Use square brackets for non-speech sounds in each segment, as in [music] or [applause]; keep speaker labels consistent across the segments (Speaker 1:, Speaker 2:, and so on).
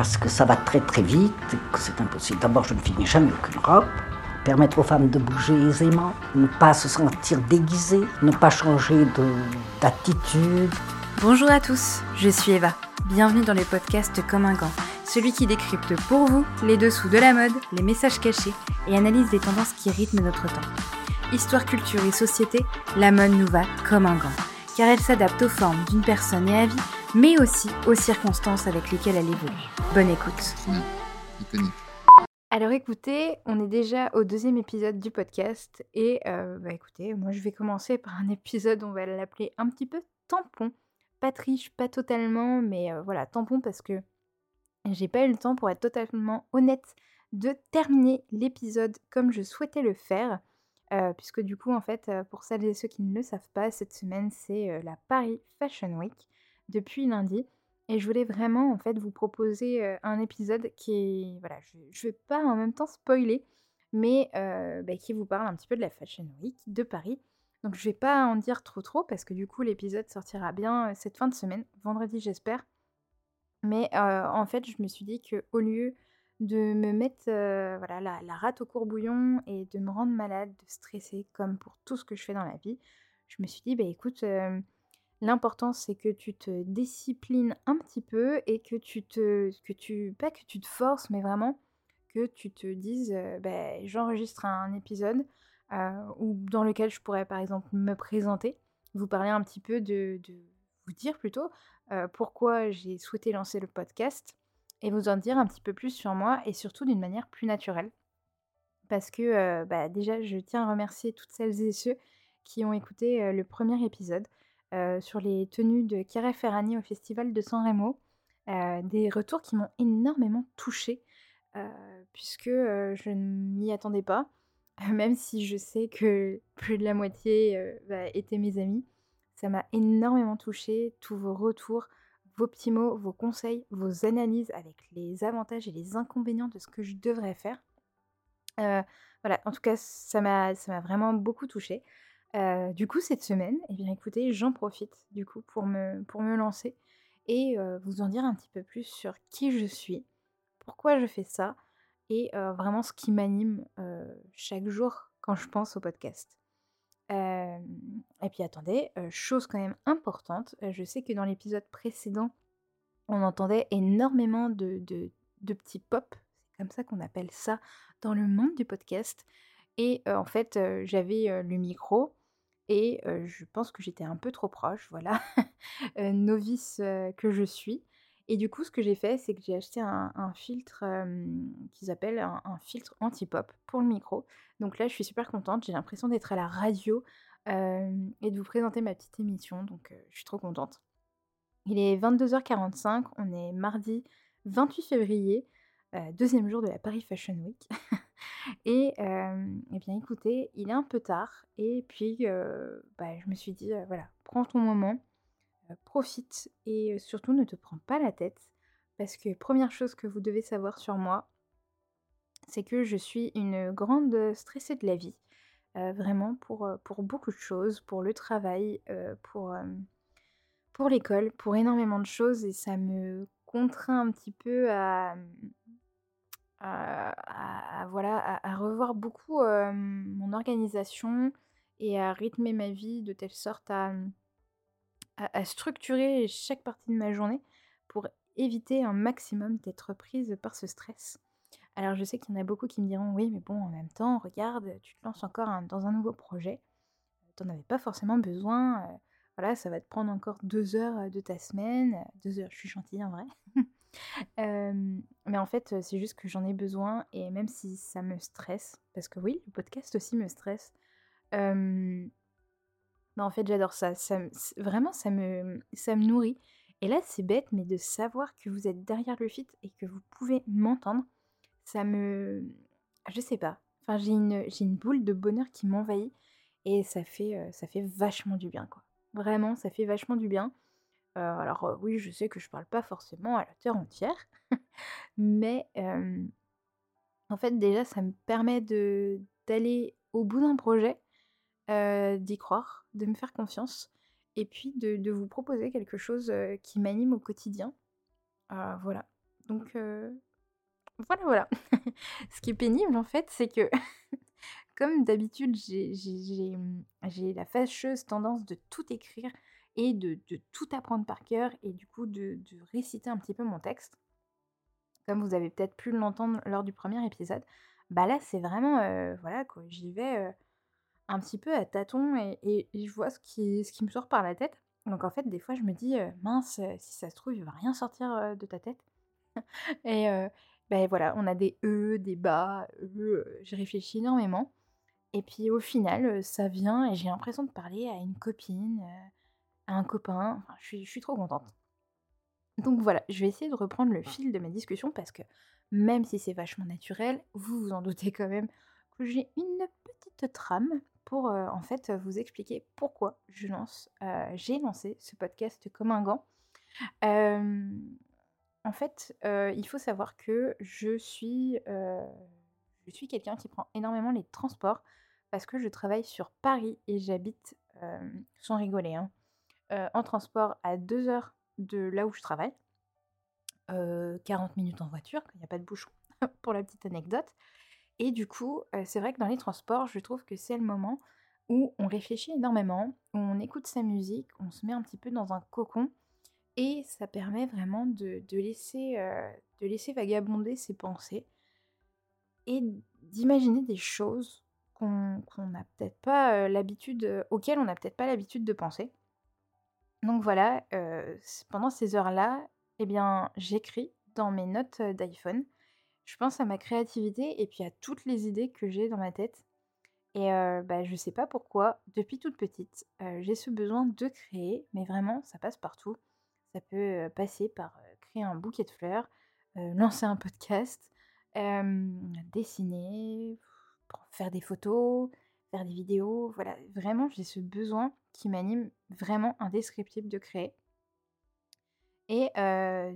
Speaker 1: parce que ça va très très vite, que c'est impossible. D'abord, je ne finis jamais aucune robe. Permettre aux femmes de bouger aisément, ne pas se sentir déguisées, ne pas changer d'attitude.
Speaker 2: Bonjour à tous, je suis Eva. Bienvenue dans les podcasts Comme un gant, celui qui décrypte pour vous les dessous de la mode, les messages cachés et analyse les tendances qui rythment notre temps. Histoire, culture et société, la mode nous va comme un gant, car elle s'adapte aux formes d'une personne et à vie, mais aussi aux circonstances avec lesquelles elle évolue. Bonne écoute. Alors écoutez, on est déjà au deuxième épisode du podcast et euh, bah écoutez, moi je vais commencer par un épisode, on va l'appeler un petit peu tampon. Pas triche, pas totalement, mais euh, voilà, tampon parce que j'ai pas eu le temps, pour être totalement honnête, de terminer l'épisode comme je souhaitais le faire. Euh, puisque du coup, en fait, pour celles et ceux qui ne le savent pas, cette semaine, c'est la Paris Fashion Week depuis lundi. Et je voulais vraiment en fait vous proposer un épisode qui voilà, je, ne vais pas en même temps spoiler, mais bah, qui vous parle un petit peu de la Fashion Week de Paris. Donc je vais pas en dire trop trop parce que du coup l'épisode sortira bien cette fin de semaine, vendredi j'espère. Mais en fait je me suis dit que au lieu de me mettre voilà, la, la, rate au courbouillon et de me rendre malade, de stresser comme pour tout ce que je fais dans la vie, je me suis dit bah écoute L'important, c'est que tu te disciplines un petit peu et que tu te. que tu. pas que tu te forces, mais vraiment que tu te dises bah, j'enregistre un épisode ou dans lequel je pourrais par exemple me présenter, vous parler un petit peu de. vous dire plutôt pourquoi j'ai souhaité lancer le podcast et vous en dire un petit peu plus sur moi et surtout d'une manière plus naturelle. Parce que bah, déjà, je tiens à remercier toutes celles et ceux qui ont écouté le premier épisode. Euh, sur les tenues de Chiara Ferrani au festival de San Remo. Euh, des retours qui m'ont énormément touchée, euh, puisque je ne m'y attendais pas, [laughs] même si je sais que [laughs] plus de la moitié bah, étaient mes amis. Ça m'a énormément touchée, tous vos retours, vos petits mots, vos conseils, vos analyses avec les avantages et les inconvénients de ce que je devrais faire. voilà, en tout cas, ça m'a vraiment beaucoup touchée du coup, cette semaine, eh bien, écoutez, j'en profite du coup pour me, lancer et vous en dire un petit peu plus sur qui je suis, pourquoi je fais ça et vraiment ce qui m'anime chaque jour quand je pense au podcast. et puis attendez, chose quand même importante, je sais que dans l'épisode précédent, on entendait énormément de petits pop, c'est comme ça qu'on appelle ça dans le monde du podcast. Et en fait, j'avais le micro et je pense que j'étais un peu trop proche, voilà, [laughs] novice que je suis. Et du coup, ce que j'ai fait, c'est que j'ai acheté un, filtre qu'ils appellent un, filtre anti-pop pour le micro. Donc là, je suis super contente. J'ai l'impression d'être à la radio et de vous présenter ma petite émission. Donc je suis trop contente. Il est 22h45. On est mardi 28 février, deuxième jour de la Paris Fashion Week. [laughs] Et, eh bien écoutez, il est un peu tard et puis bah, je me suis dit, voilà, prends ton moment, profite et surtout ne te prends pas la tête parce que première chose que vous devez savoir sur moi, c'est que je suis une grande stressée de la vie. vraiment pour, beaucoup de choses, pour le travail, pour l'école, pour énormément de choses et ça me contraint un petit peu à, à, voilà, à, revoir beaucoup mon organisation et à rythmer ma vie de telle sorte à, à, structurer chaque partie de ma journée pour éviter un maximum d'être prise par ce stress. Alors je sais qu'il y en a beaucoup qui me diront oui mais bon en même temps regarde tu te lances encore dans un nouveau projet, tu n'en avais pas forcément besoin, voilà ça va te prendre encore deux heures de ta semaine, deux heures je suis gentille en vrai, mais en fait, c'est juste que j'en ai besoin et même si ça me stresse, parce que oui, le podcast aussi me stresse, bah, en fait, j'adore ça. ça vraiment, ça me, ça me nourrit. Et là, c'est bête, mais de savoir que vous êtes derrière le feed et que vous pouvez m'entendre, ça me... Je sais pas. Enfin, j'ai une, une boule de bonheur qui m'envahit et ça fait, ça fait vachement du bien, quoi. Vraiment, ça fait vachement du bien alors oui, je sais que je parle pas forcément à la terre entière, [laughs] mais en fait déjà ça me permet de d'aller au bout d'un projet, d'y croire, de me faire confiance et puis de, vous proposer quelque chose qui m'anime au quotidien. voilà. Donc voilà, voilà. [laughs] Ce qui est pénible en fait, c'est que [laughs] comme d'habitude, j'ai la fâcheuse tendance de tout écrire et de, tout apprendre par cœur et du coup de, réciter un petit peu mon texte. Comme vous avez peut-être pu l'entendre lors du premier épisode, bah là c'est vraiment, voilà quoi, j'y vais un petit peu à tâtons et, je vois ce qui, me sort par la tête. Donc en fait, des fois, je me dis, mince, si ça se trouve, il va rien sortir de ta tête. [laughs] et ben voilà, on a des E, des bas, e, j'ai réfléchi énormément. Et puis au final, ça vient et j'ai l'impression de parler à une copine, à un copain. je suis, je suis trop contente. Donc voilà, je vais essayer de reprendre le fil de ma discussion parce que même si c'est vachement naturel, vous vous en doutez quand même que j'ai une petite trame pour en fait vous expliquer pourquoi je lance, j'ai lancé ce podcast comme un gant. en fait, il faut savoir que je suis, je suis quelqu'un qui prend énormément les transports parce que je travaille sur Paris et j'habite, sans rigoler, hein, en transport à 2 heures de là où je travaille. 40 minutes en voiture, il n'y a pas de bouchon, [laughs] pour la petite anecdote. Et du coup, c'est vrai que dans les transports, je trouve que c'est le moment où on réfléchit énormément, où on écoute sa musique, on se met un petit peu dans un cocon et ça permet vraiment de, laisser, de laisser vagabonder ses pensées et d'imaginer des choses qu'on peut-être pas l'habitude, auxquelles on n'a peut-être pas l'habitude de penser. Donc voilà, pendant ces heures-là, eh bien, j'écris dans mes notes d'iPhone je pense à ma créativité et puis à toutes les idées que j'ai dans ma tête. Et bah, je sais pas pourquoi, depuis toute petite, j'ai ce besoin de créer, mais vraiment, ça passe partout. Ça peut passer par créer un bouquet de fleurs, lancer un podcast, dessiner, faire des photos, faire des vidéos. Voilà, vraiment, j'ai ce besoin qui m'anime vraiment indescriptible de créer. Et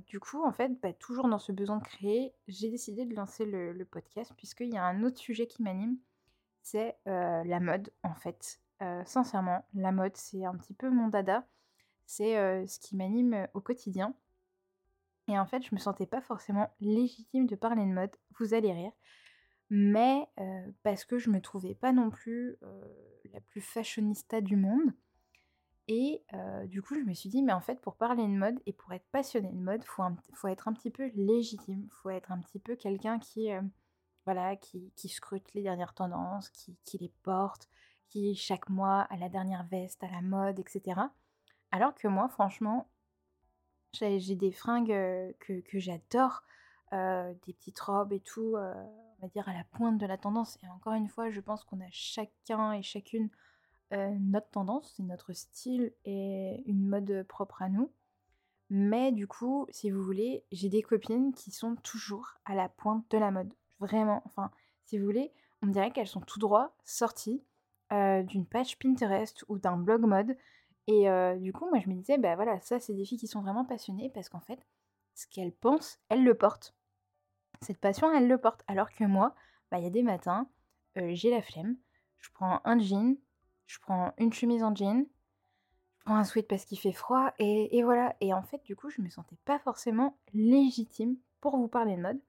Speaker 2: du coup, en fait, bah, toujours dans ce besoin de créer, j'ai décidé de lancer le, podcast puisqu'il y a un autre sujet qui m'anime, c'est la mode, en fait. sincèrement, la mode, c'est un petit peu mon dada. C'est ce qui m'anime au quotidien. Et en fait, je me sentais pas forcément légitime de parler de mode. Vous allez rire. Mais parce que je me trouvais pas non plus la plus fashionista du monde. Et du coup, je me suis dit, mais en fait, pour parler de mode et pour être passionné de mode, faut, faut, être un petit peu légitime. Faut être un petit peu quelqu'un qui, voilà, qui, scrute les dernières tendances, qui, les porte, qui chaque mois a la dernière veste à la mode, etc. Alors que moi, franchement, j'ai des fringues que j'adore, des petites robes et tout, on va dire à la pointe de la tendance. Et encore une fois, je pense qu'on a chacun et chacune notre tendance, notre style et une mode propre à nous. Mais du coup, si vous voulez, j'ai des copines qui sont toujours à la pointe de la mode. Vraiment, enfin, si vous voulez, on dirait qu'elles sont tout droit sorties d'une page Pinterest ou d'un blog mode. Et du coup, moi, je me disais, bah voilà, ça, c'est des filles qui sont vraiment passionnées parce qu'en fait, ce qu'elles pensent, elles le portent. Cette passion, elles le portent. Alors que moi, bah, il y a des matins, j'ai la flemme, je prends un jean, je prends une chemise en jean, je prends un sweat parce qu'il fait froid, et, voilà. Et en fait, du coup, je me sentais pas forcément légitime pour vous parler de mode.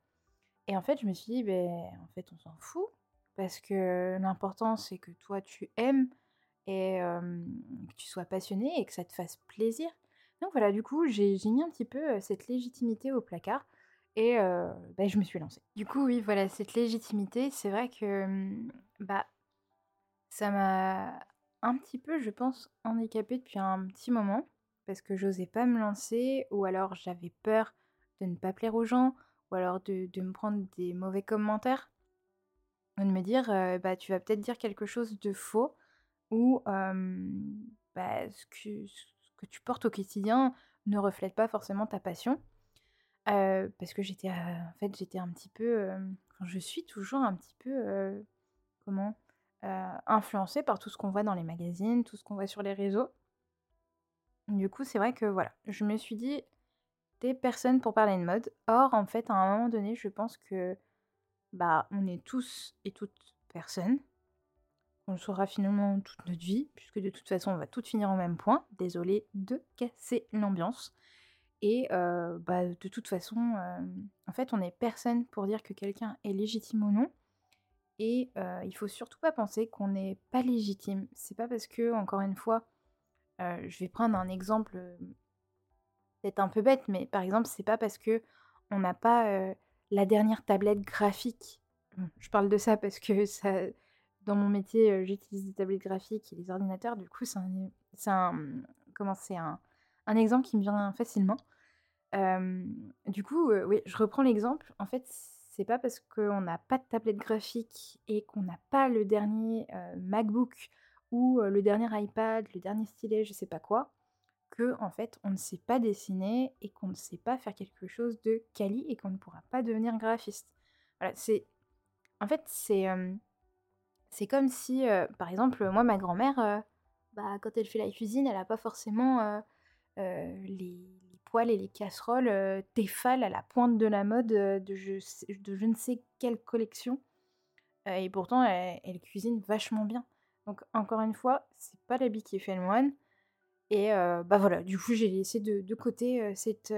Speaker 2: Et en fait, je me suis dit, ben, en fait, on s'en fout, parce que l'important, c'est que toi, tu aimes et que tu sois passionné et que ça te fasse plaisir. Donc voilà, du coup, j'ai mis un petit peu cette légitimité au placard et ben, je me suis lancée. Du coup, oui, voilà, cette légitimité, c'est vrai que bah, ça m'a un petit peu, je pense, handicapée depuis un petit moment parce que j'osais pas me lancer ou alors j'avais peur de ne pas plaire aux gens ou alors de, me prendre des mauvais commentaires ou de me dire bah tu vas peut-être dire quelque chose de faux ou bah, ce, que, ce, que, tu portes au quotidien ne reflète pas forcément ta passion parce que j'étais en fait j'étais un petit peu je suis toujours un petit peu comment euh, influencé par tout ce qu'on voit dans les magazines, tout ce qu'on voit sur les réseaux. Du coup, c'est vrai que voilà, je me suis dit des personnes pour parler de mode. Or, en fait, à un moment donné, je pense que bah, on est tous et toutes personnes. On le saura finalement toute notre vie, puisque de toute façon, on va toutes finir au même point. Désolée de casser l'ambiance. Et bah, de toute façon, en fait, on n'est personne pour dire que quelqu'un est légitime ou non. Et il faut surtout pas penser qu'on n'est pas légitime. C'est pas parce que, encore une fois, je vais prendre un exemple peut-être un peu bête, mais par exemple, c'est pas parce que on n'a pas la dernière tablette graphique. Je parle de ça parce que ça, dans mon métier, j'utilise des tablettes graphiques et les ordinateurs. Du coup, c'est un, comment c'est un, un exemple qui me vient facilement. Du coup, oui, je reprends l'exemple. En fait, c'est pas parce qu'on n'a pas de tablette graphique et qu'on n'a pas le dernier MacBook ou le dernier iPad, le dernier stylet, je sais pas quoi, que en fait on ne sait pas dessiner et qu'on ne sait pas faire quelque chose de quali et qu'on ne pourra pas devenir graphiste. Voilà, c'est en fait c'est c'est comme si par exemple moi ma grand-mère bah, quand elle fait la cuisine, elle n'a pas forcément les, et les casseroles euh, Tefal à la pointe de la mode de, je, de je ne sais quelle collection. et pourtant, elle, cuisine vachement bien. Donc, encore une fois, c'est pas l'habit qui fait le moine. Et bah voilà, du coup, j'ai laissé de, de côté cette,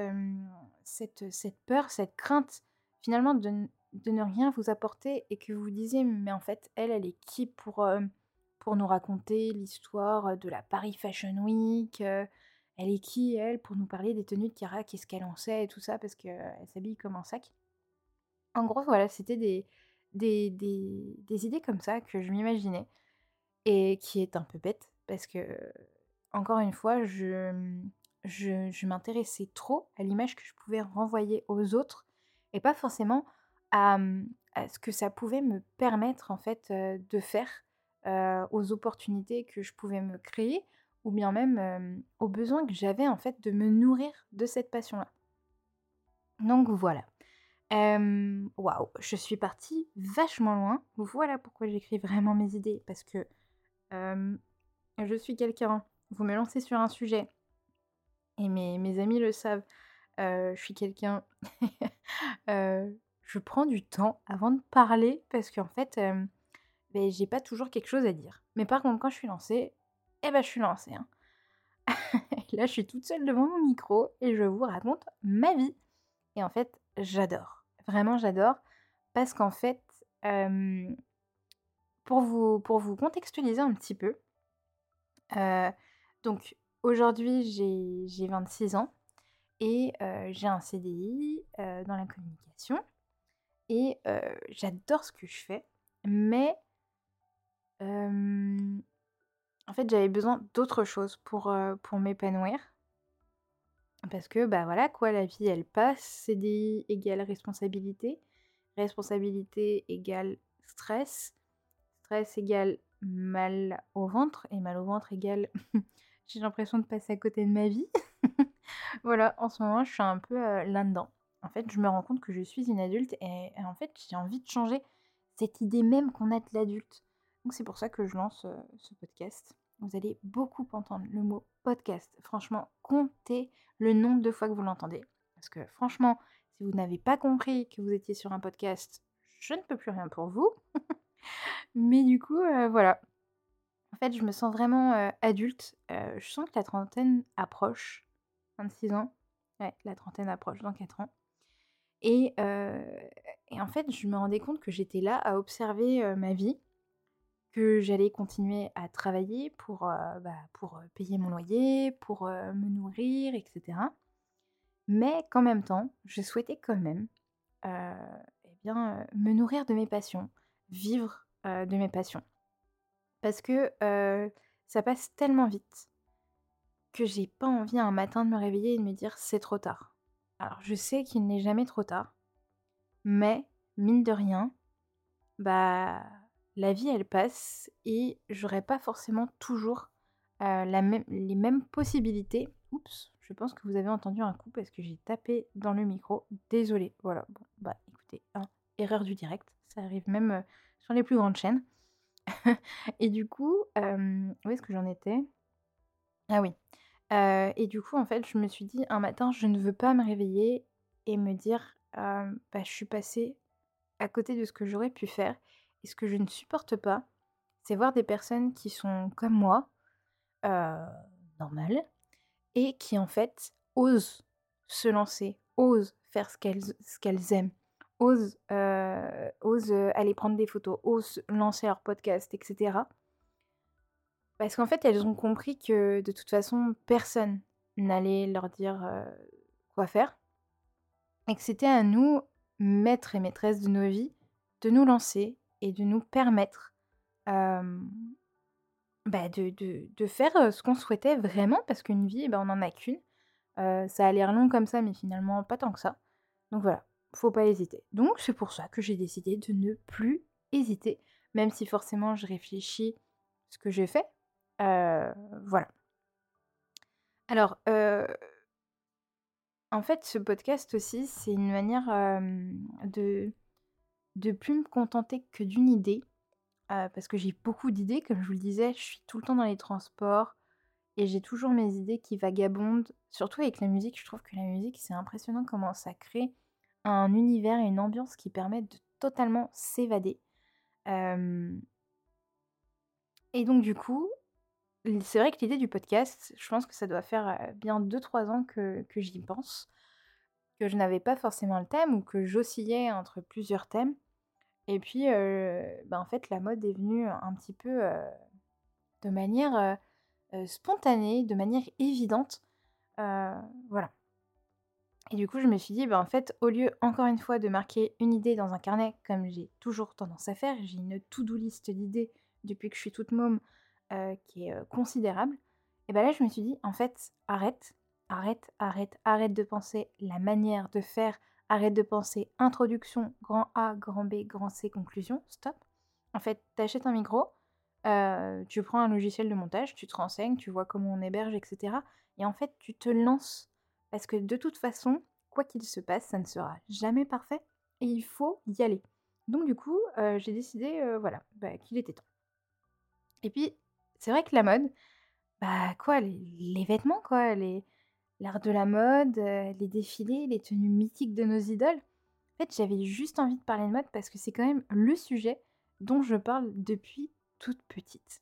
Speaker 2: cette, cette, peur, cette crainte, finalement, de, de, ne rien vous apporter et que vous vous disiez, mais en fait, elle, elle est qui pour pour nous raconter l'histoire de la Paris Fashion Week. Elle est qui, elle, pour nous parler des tenues de Kara, qu'est-ce qu'elle en sait et tout ça, parce qu'elle s'habille comme un sac. En gros, voilà, c'était des, des, des, idées comme ça que je m'imaginais et qui est un peu bête, parce que, encore une fois, je, je, m'intéressais trop à l'image que je pouvais renvoyer aux autres et pas forcément à, à, ce que ça pouvait me permettre, en fait, de faire euh, aux opportunités que je pouvais me créer ou bien même aux besoins que j'avais en fait de me nourrir de cette passion-là. Donc voilà. Waouh, je suis partie vachement loin. Voilà pourquoi j'écris vraiment mes idées. Parce que je suis quelqu'un, vous me lancez sur un sujet, et mes, amis le savent, je suis quelqu'un, [laughs] je prends du temps avant de parler parce qu'en fait, ben, j'ai pas toujours quelque chose à dire. Mais par contre, quand je suis lancée, eh ben, je suis lancée. Hein. [laughs] Là, je suis toute seule devant mon micro et je vous raconte ma vie. Et en fait, j'adore. Vraiment, j'adore. Parce qu'en fait, pour, vous, pour vous contextualiser un petit peu, donc aujourd'hui, j'ai 26 ans et j'ai un CDI dans la communication. Et j'adore ce que je fais. Mais en fait, j'avais besoin d'autre chose pour, pour m'épanouir. Parce que, bah voilà, quoi, la vie, elle passe. CDI égale responsabilité. Responsabilité égale stress. Stress égale mal au ventre. Et mal au ventre égale [laughs] j'ai l'impression de passer à côté de ma vie. [laughs] voilà, en ce moment, je suis un peu là-dedans. En fait, je me rends compte que je suis une adulte et en fait, j'ai envie de changer cette idée même qu'on a de l'adulte. Donc c'est pour ça que je lance ce podcast. Vous allez beaucoup entendre le mot podcast. Franchement, comptez le nombre de fois que vous l'entendez. Parce que franchement, si vous n'avez pas compris que vous étiez sur un podcast, je ne peux plus rien pour vous. [laughs] Mais du coup, voilà. En fait, je me sens vraiment adulte. je sens que la trentaine approche. 26 ans. Ouais, la trentaine approche dans 4 ans. Et, en fait, je me rendais compte que j'étais là à observer ma vie que j'allais continuer à travailler pour, bah, pour payer mon loyer, pour me nourrir, etc. Mais qu'en même temps, je souhaitais quand même eh bien, me nourrir de mes passions, vivre de mes passions. Parce que ça passe tellement vite que j'ai pas envie un matin de me réveiller et de me dire c'est trop tard. Alors je sais qu'il n'est jamais trop tard, mais mine de rien, bah la vie elle passe et j'aurai pas forcément toujours même, les mêmes possibilités. Oups, je pense que vous avez entendu un coup parce que j'ai tapé dans le micro. Désolée. Voilà. Bon, bah écoutez, erreur du direct. Ça arrive même sur les plus grandes chaînes. [laughs] et du coup, où est-ce que j'en étais? Ah oui. et du coup, en fait, je me suis dit un matin, je ne veux pas me réveiller et me dire, bah, je suis passée à côté de ce que j'aurais pu faire et ce que je ne supporte pas, c'est voir des personnes qui sont comme moi, euh, normales, et qui en fait osent se lancer, osent faire ce qu'elles ce aiment, osent, heu, osent, aller prendre des photos, osent lancer leur podcast et cetera. Parce qu'en fait, elles ont compris que de toute façon, personne n'allait leur dire, heu, quoi faire et que c'était à nous, maîtres et maîtresses de nos vies, de nous lancer et de nous permettre, bah, de de de faire, ce qu'on souhaitait vraiment parce qu'une vie, bah, on n'en a qu'une. Ça a l'air long comme ça, mais finalement pas tant que ça. Donc voilà, faut pas hésiter. Donc c'est pour ça que j'ai décidé de ne plus hésiter, même si forcément je réfléchis ce que j'ai fait. Voilà. Alors, en fait, ce podcast aussi, c'est une manière, de de plus me contenter que d'une idée, parce que j'ai beaucoup d'idées, comme je vous le disais, je suis tout le temps dans les transports et j'ai toujours mes idées qui vagabondent. Surtout avec la musique, je trouve que la musique, c'est impressionnant comment ça crée un univers et une ambiance qui permettent de totalement s'évader. Et donc du coup, c'est vrai que l'idée du podcast, je pense que ça doit faire, bien 2-3 ans que que j'y pense, que je n'avais pas forcément le thème ou que j'oscillais entre plusieurs thèmes et puis, bah, en fait, la mode est venue un petit peu, de manière, spontanée, de manière évidente, voilà. Et du coup, je me suis dit: «Bah, en fait, au lieu, encore une fois, de marquer une idée dans un carnet comme j'ai toujours tendance à faire», j'ai une to-do list d'idées depuis que je suis toute môme, qui est, considérable et bah, là, je me suis dit: «En fait, arrête, arrête, arrête, arrête de penser la manière de faire, arrête de penser introduction, grand A, grand B, grand C, conclusion, stop. En fait, tu achètes un micro, heu, tu prends un logiciel de montage, tu te renseignes, tu vois comment on héberge et cetera et en fait, tu te lances parce que de toute façon, quoi qu'il se passe, ça ne sera jamais parfait et il faut y aller». Donc du coup, heu, j'ai décidé, heu, voilà, bah, qu'il était temps et puis, c'est vrai que la mode, bah, quoi, les vêtements, quoi, les l'art de la mode, heu, les défilés, les tenues mythiques de nos idoles. En fait, j'avais juste envie de parler de mode parce que c'est quand même le sujet dont je parle depuis toute petite.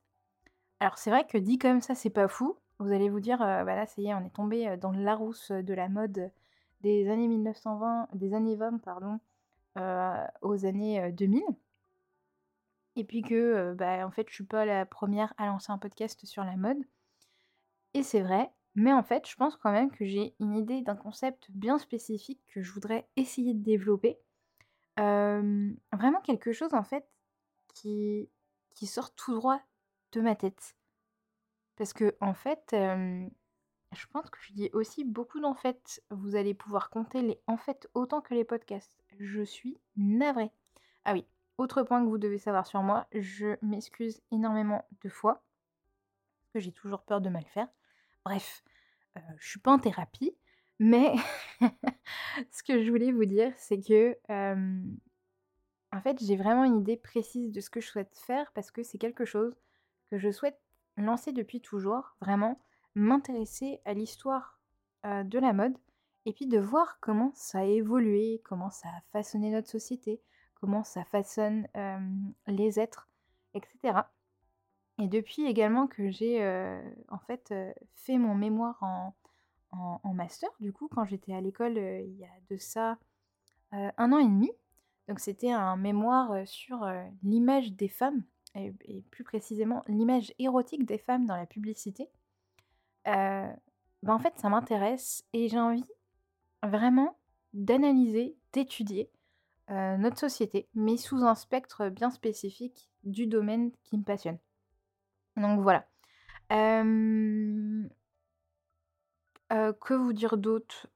Speaker 2: Alors c'est vrai que dit comme ça, c'est pas fou. Vous allez vous dire, heu: «Bah, là, ça y est, on est tombé, heu, dans le Larousse, de la mode des années 1920 des années 20 pardon, heu, aux années, heu, 2000» et puis que, bah, en fait, je suis pas la première à lancer un podcast sur la mode et c'est vrai, mais en fait, je pense quand même que j'ai une idée d'un concept bien spécifique que je voudrais essayer de développer. Vraiment quelque chose, en fait, qui qui sort tout droit de ma tête. Parce qu'en fait, hem, je pense que je dis aussi beaucoup d'en fait. Vous allez pouvoir compter les en fait autant que les podcasts. Je suis navrée. Ah oui, autre point que vous devez savoir sur moi, je m'excuse énormément de fois, que j'ai toujours peur de mal faire. Bref, heu, je suis pas en thérapie, mais [laughs] ce que je voulais vous dire, c'est que, en fait, j'ai vraiment une idée précise de ce que je souhaite faire parce que c'est quelque chose que je souhaite lancer depuis toujours, vraiment m'intéresser à l'histoire, de la mode et puis de voir comment ça a évolué, comment ça a façonné notre société, comment ça façonne, les êtres et cetera et depuis également que j'ai, heu, en fait, heu, fait mon mémoire en master, du coup, quand j'étais à l'école, heu, il y a de ça, 1 an et demi. Donc c'était un mémoire, sur, l'image des femmes et plus précisément l'image érotique des femmes dans la publicité. Bah, en fait, ça m'intéresse et j'ai envie vraiment d'analyser, d'étudier, notre société, mais sous un spectre bien spécifique du domaine qui me passionne. Donc voilà. Que vous dire d'autre?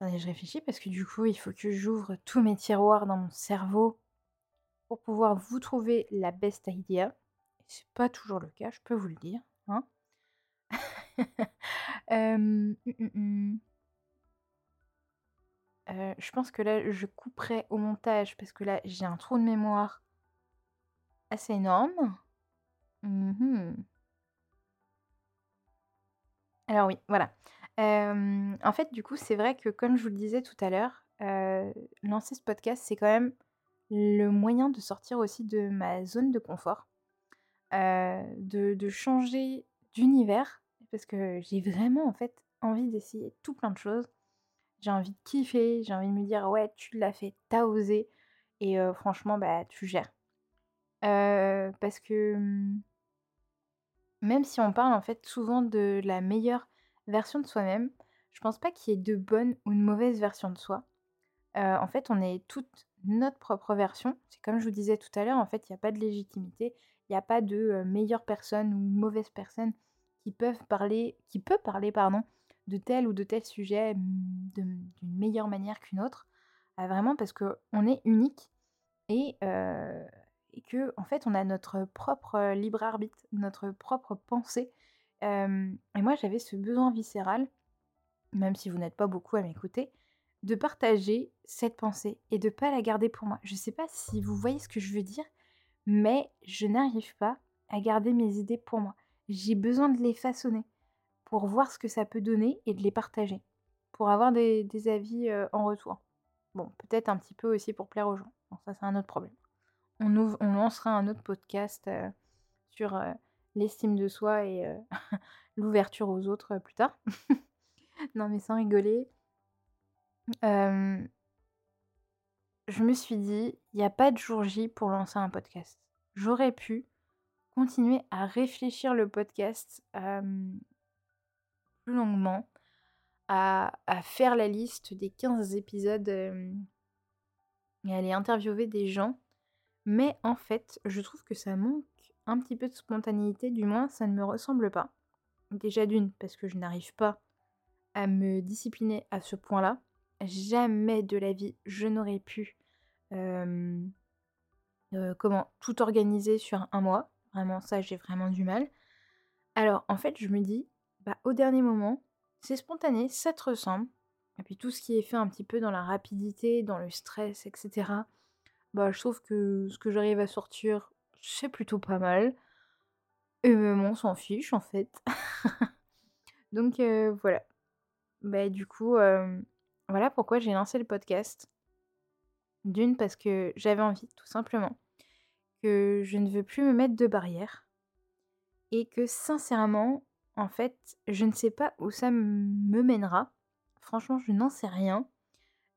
Speaker 2: Attendez, je réfléchis parce que du coup, il faut que j'ouvre tous mes tiroirs dans mon cerveau pour pouvoir vous trouver la best idea. C'est pas toujours le cas, je peux vous le dire, hein? [laughs] Mmh, mmh. Heu, je pense que là, je couperai au montage parce que là, j'ai un trou de mémoire assez énorme. Mmh mh. Alors oui, voilà. En fait, du coup, c'est vrai que comme je vous le disais tout à l'heure, heu, lancer ce podcast, c'est quand même le moyen de sortir aussi de ma zone de confort, de changer d'univers parce que j'ai vraiment, en fait, envie d'essayer tout plein de choses. J'ai envie de kiffer, j'ai envie de me dire ouais, tu l'as fait, t'as osé et franchement bah tu gères. parce que mmh, même si on parle en fait souvent de la meilleure version de soi-même, je pense pas qu'il y ait de bonne ou de mauvaise version de soi. en fait, on est toute notre propre version. C'est comme je vous disais tout à l'heure, en fait, il n'y a pas de légitimité, il n'y a pas de meilleure personne ou mauvaise personne qui peuvent parler, qui peut parler, pardon, de tel ou de tel sujet mmh, d'une meilleure manière qu'une autre. vraiment parce qu'on est unique et, et que en fait on a notre propre libre arbitre, notre propre pensée. et moi j'avais ce besoin viscéral, même si vous n'êtes pas beaucoup à m'écouter, de partager cette pensée et de pas la garder pour moi. Je sais pas si vous voyez ce que je veux dire, mais je n'arrive pas à garder mes idées pour moi. J'ai besoin de les façonner pour voir ce que ça peut donner et de les partager, pour avoir des, avis en retour. Bon, peut-être un petit peu aussi pour plaire aux gens. Bon, ça c'est un autre problème on, lancera un autre podcast sur l'estime de soi et [laughs] l'ouverture aux autres plus tard. [laughs] non mais sans rigoler. je me suis dit, il n'y a pas de jour J pour lancer un podcast. J'aurais pu continuer à réfléchir le podcast plus longuement, à, à, faire la liste des 15 épisodes et aller interviewer des gens mais en fait, je trouve que ça manque un petit peu de spontanéité, du moins ça ne me ressemble pas. Déjà d'une, parce que je n'arrive pas à me discipliner à ce point-là. Jamais de la vie je n'aurais pu euh, comment tout organiser sur un mois. Vraiment ça j'ai vraiment du mal. Alors en fait je me dis, bah au dernier moment, c'est spontané, ça te ressemble. Et puis tout ce qui est fait un petit peu dans la rapidité, dans le stress, etc. Bah, je trouve que ce que j'arrive à sortir, c'est plutôt pas mal. Et même on s'en fiche en fait. [laughs] Donc voilà. Bah, du coup, voilà pourquoi j'ai lancé le podcast. D'une, parce que j'avais envie, tout simplement, que je ne veux plus me mettre de barrières. Et que sincèrement, en fait, je ne sais pas où ça me mènera. Franchement, je n'en sais rien.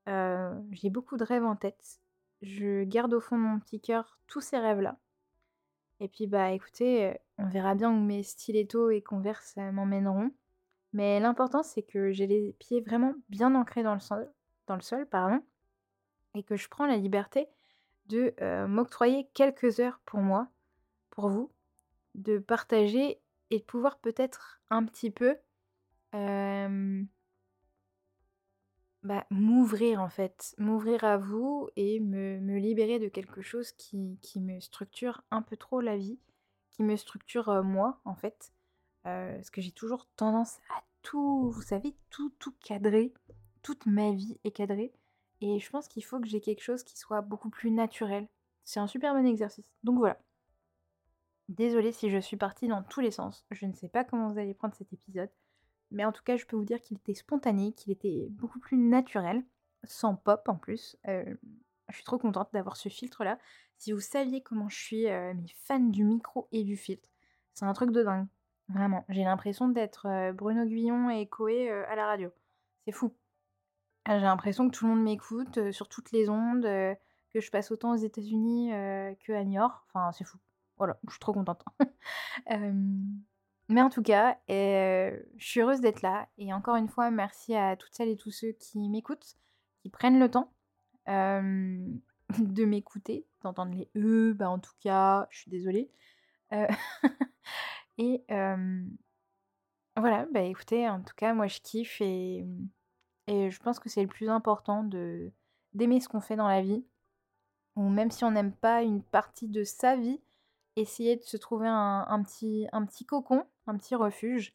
Speaker 2: j'ai beaucoup de rêves en tête je garde au fond de mon petit cœur tous ces rêves-là. Et puis bah écoutez, euh, on verra bien où mes stilettos et converses euh, m'emmèneront. Mais l'important c'est que j'ai les pieds vraiment bien ancrés dans le sol, pardon, et que je prends la liberté de euh, m'octroyer quelques heures pour moi, pour vous, de partager et de pouvoir peut-être un petit peu bah, m'ouvrir en fait, m'ouvrir à vous et me, libérer de quelque chose qui, me structure un peu trop la vie, qui me structure moi en fait. parce que j'ai toujours tendance à tout, vous savez, tout, tout cadrer. Toute ma vie est cadrée. Et je pense qu'il faut que j'ai quelque chose qui soit beaucoup plus naturel. C'est un super bon exercice. Donc voilà. Désolée si je suis partie dans tous les sens. Je ne sais pas comment vous allez prendre cet épisode. Mais en tout cas, je peux vous dire qu'il était spontané, qu'il était beaucoup plus naturel, sans pop en plus. Euh, je suis trop contente d'avoir ce filtre-là. Si vous saviez comment je suis euh, fan du micro et du filtre, c'est un truc de dingue. Vraiment, j'ai l'impression d'être euh, Bruno Guillon et Coé à la radio. C'est fou. J'ai l'impression que tout le monde m'écoute sur toutes les ondes, que je passe autant aux États-Unis qu'à Niort. Enfin, c'est fou. Voilà, je suis trop contente. [laughs] Mais en tout cas, je suis heureuse d'être là et encore une fois, merci à toutes celles et tous ceux qui m'écoutent, qui prennent le temps, [laughs] de m'écouter, d'entendre les «e», bah, en tout cas, je suis désolée. [laughs] et voilà, bah, écoutez, en tout cas, moi je kiffe et et je pense que c'est le plus important d'aimer ce qu'on fait dans la vie ou même si on n'aime pas une partie de sa vie, essayer de se trouver un petit un petit cocon un petit refuge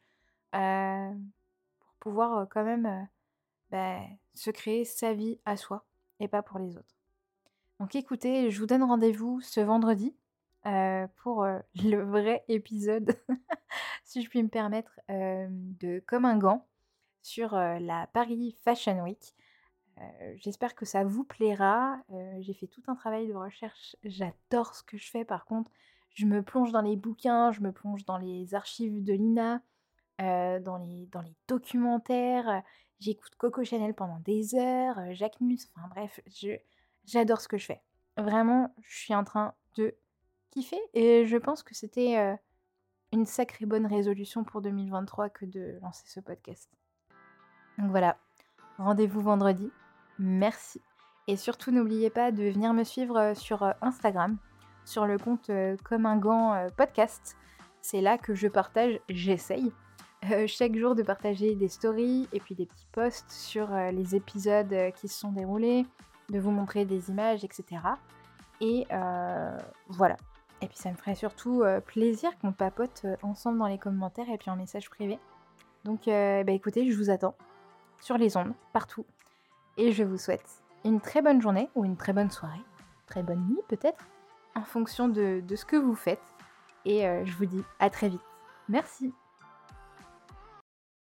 Speaker 2: pour pouvoir quand même bah, se créer sa vie à soi et pas pour les autres. Donc écoutez, je vous donne rendez-vous ce vendredi pour [laughs] le vrai épisode, [laughs] si je puis me permettre, de Comme un gant sur la Paris Fashion Week. J'espère que ça vous plaira. J'ai fait tout un travail de recherche. J'adore ce que je fais par contre je me plonge dans les bouquins, je me plonge dans les archives de l'INA dans, les, dans les documentaires. J'écoute Coco Chanel pendant des heures, Jacques Mus, enfin bref, j'adore ce que je fais. Vraiment, je suis en train de kiffer et je pense que c'était une sacrée bonne résolution pour 2023 que de lancer ce podcast. Donc voilà, rendez-vous vendredi. Merci. Et surtout, n'oubliez pas de venir me suivre sur Instagram, sur le compte Comme un gant podcast. C'est là que je partage, j'essaye, chaque jour de partager des stories et puis des petits posts sur les épisodes qui se sont déroulés, de vous montrer des images, etc. Et voilà, et puis ça me ferait surtout plaisir qu'on papote ensemble dans les commentaires et puis en message privé. Donc bah écoutez, je vous attends sur les ondes, partout. Et je vous souhaite une très bonne journée ou une très bonne soirée, très bonne nuit peut-être, en fonction de, de, ce que vous faites. Et je vous dis à très vite. Merci